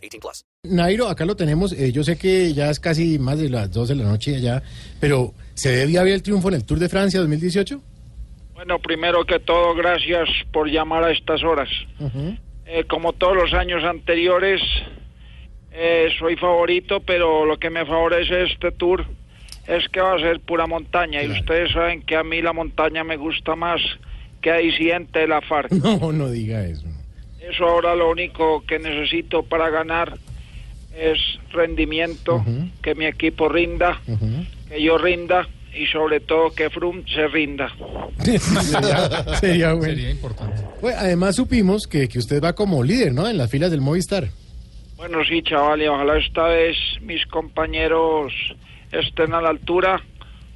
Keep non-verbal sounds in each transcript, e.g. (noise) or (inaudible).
18 plus. Nairo, acá lo tenemos. eh, yo sé que ya es casi más de las 12 de la noche ya, pero ¿se debía haber el triunfo en el Tour de Francia 2018? Bueno, primero que todo, gracias por llamar a estas horas. Eh, como todos los años anteriores, eh, soy favorito, pero lo que me favorece este tour es que va a ser pura montaña. Y Claro. ustedes saben que a mí la montaña me gusta más que a disidente de la FARC. (laughs) No, no diga eso. Eso ahora lo único que necesito para ganar es rendimiento, que mi equipo rinda, que yo rinda y sobre todo que Froome se rinda. (laughs) sería, sería bueno. importante. además supimos que, que usted va como líder, ¿no? En las filas del Movistar. Bueno, sí, chaval, y ojalá esta vez mis compañeros estén a la altura,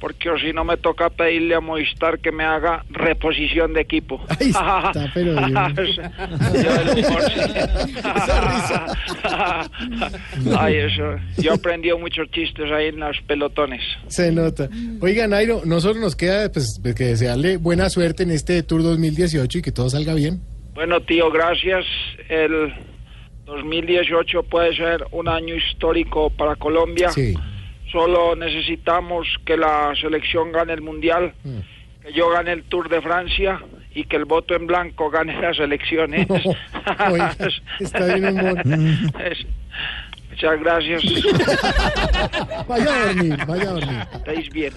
porque o si no me toca pedirle a Movistar que me haga reposición de equipo. (laughs) Está, (laughs) pero. (laughs) Yo. Ay, eso. Yo aprendí muchos chistes ahí en los pelotones. Se nota. Oiga, Nairo, nosotros nos queda pues, que desearle buena suerte en este Tour 2018 y que todo salga bien. Bueno, tío, gracias. El 2018 puede ser un año histórico para Colombia. Sí. Solo necesitamos que la selección gane el mundial, Mm. que yo gane el Tour de Francia y que el voto en blanco gane las elecciones. (laughs) Oiga, está bien humor. (laughs) Es- Muchas gracias. (laughs) Vaya a dormir, vaya a dormir. Estáis bien.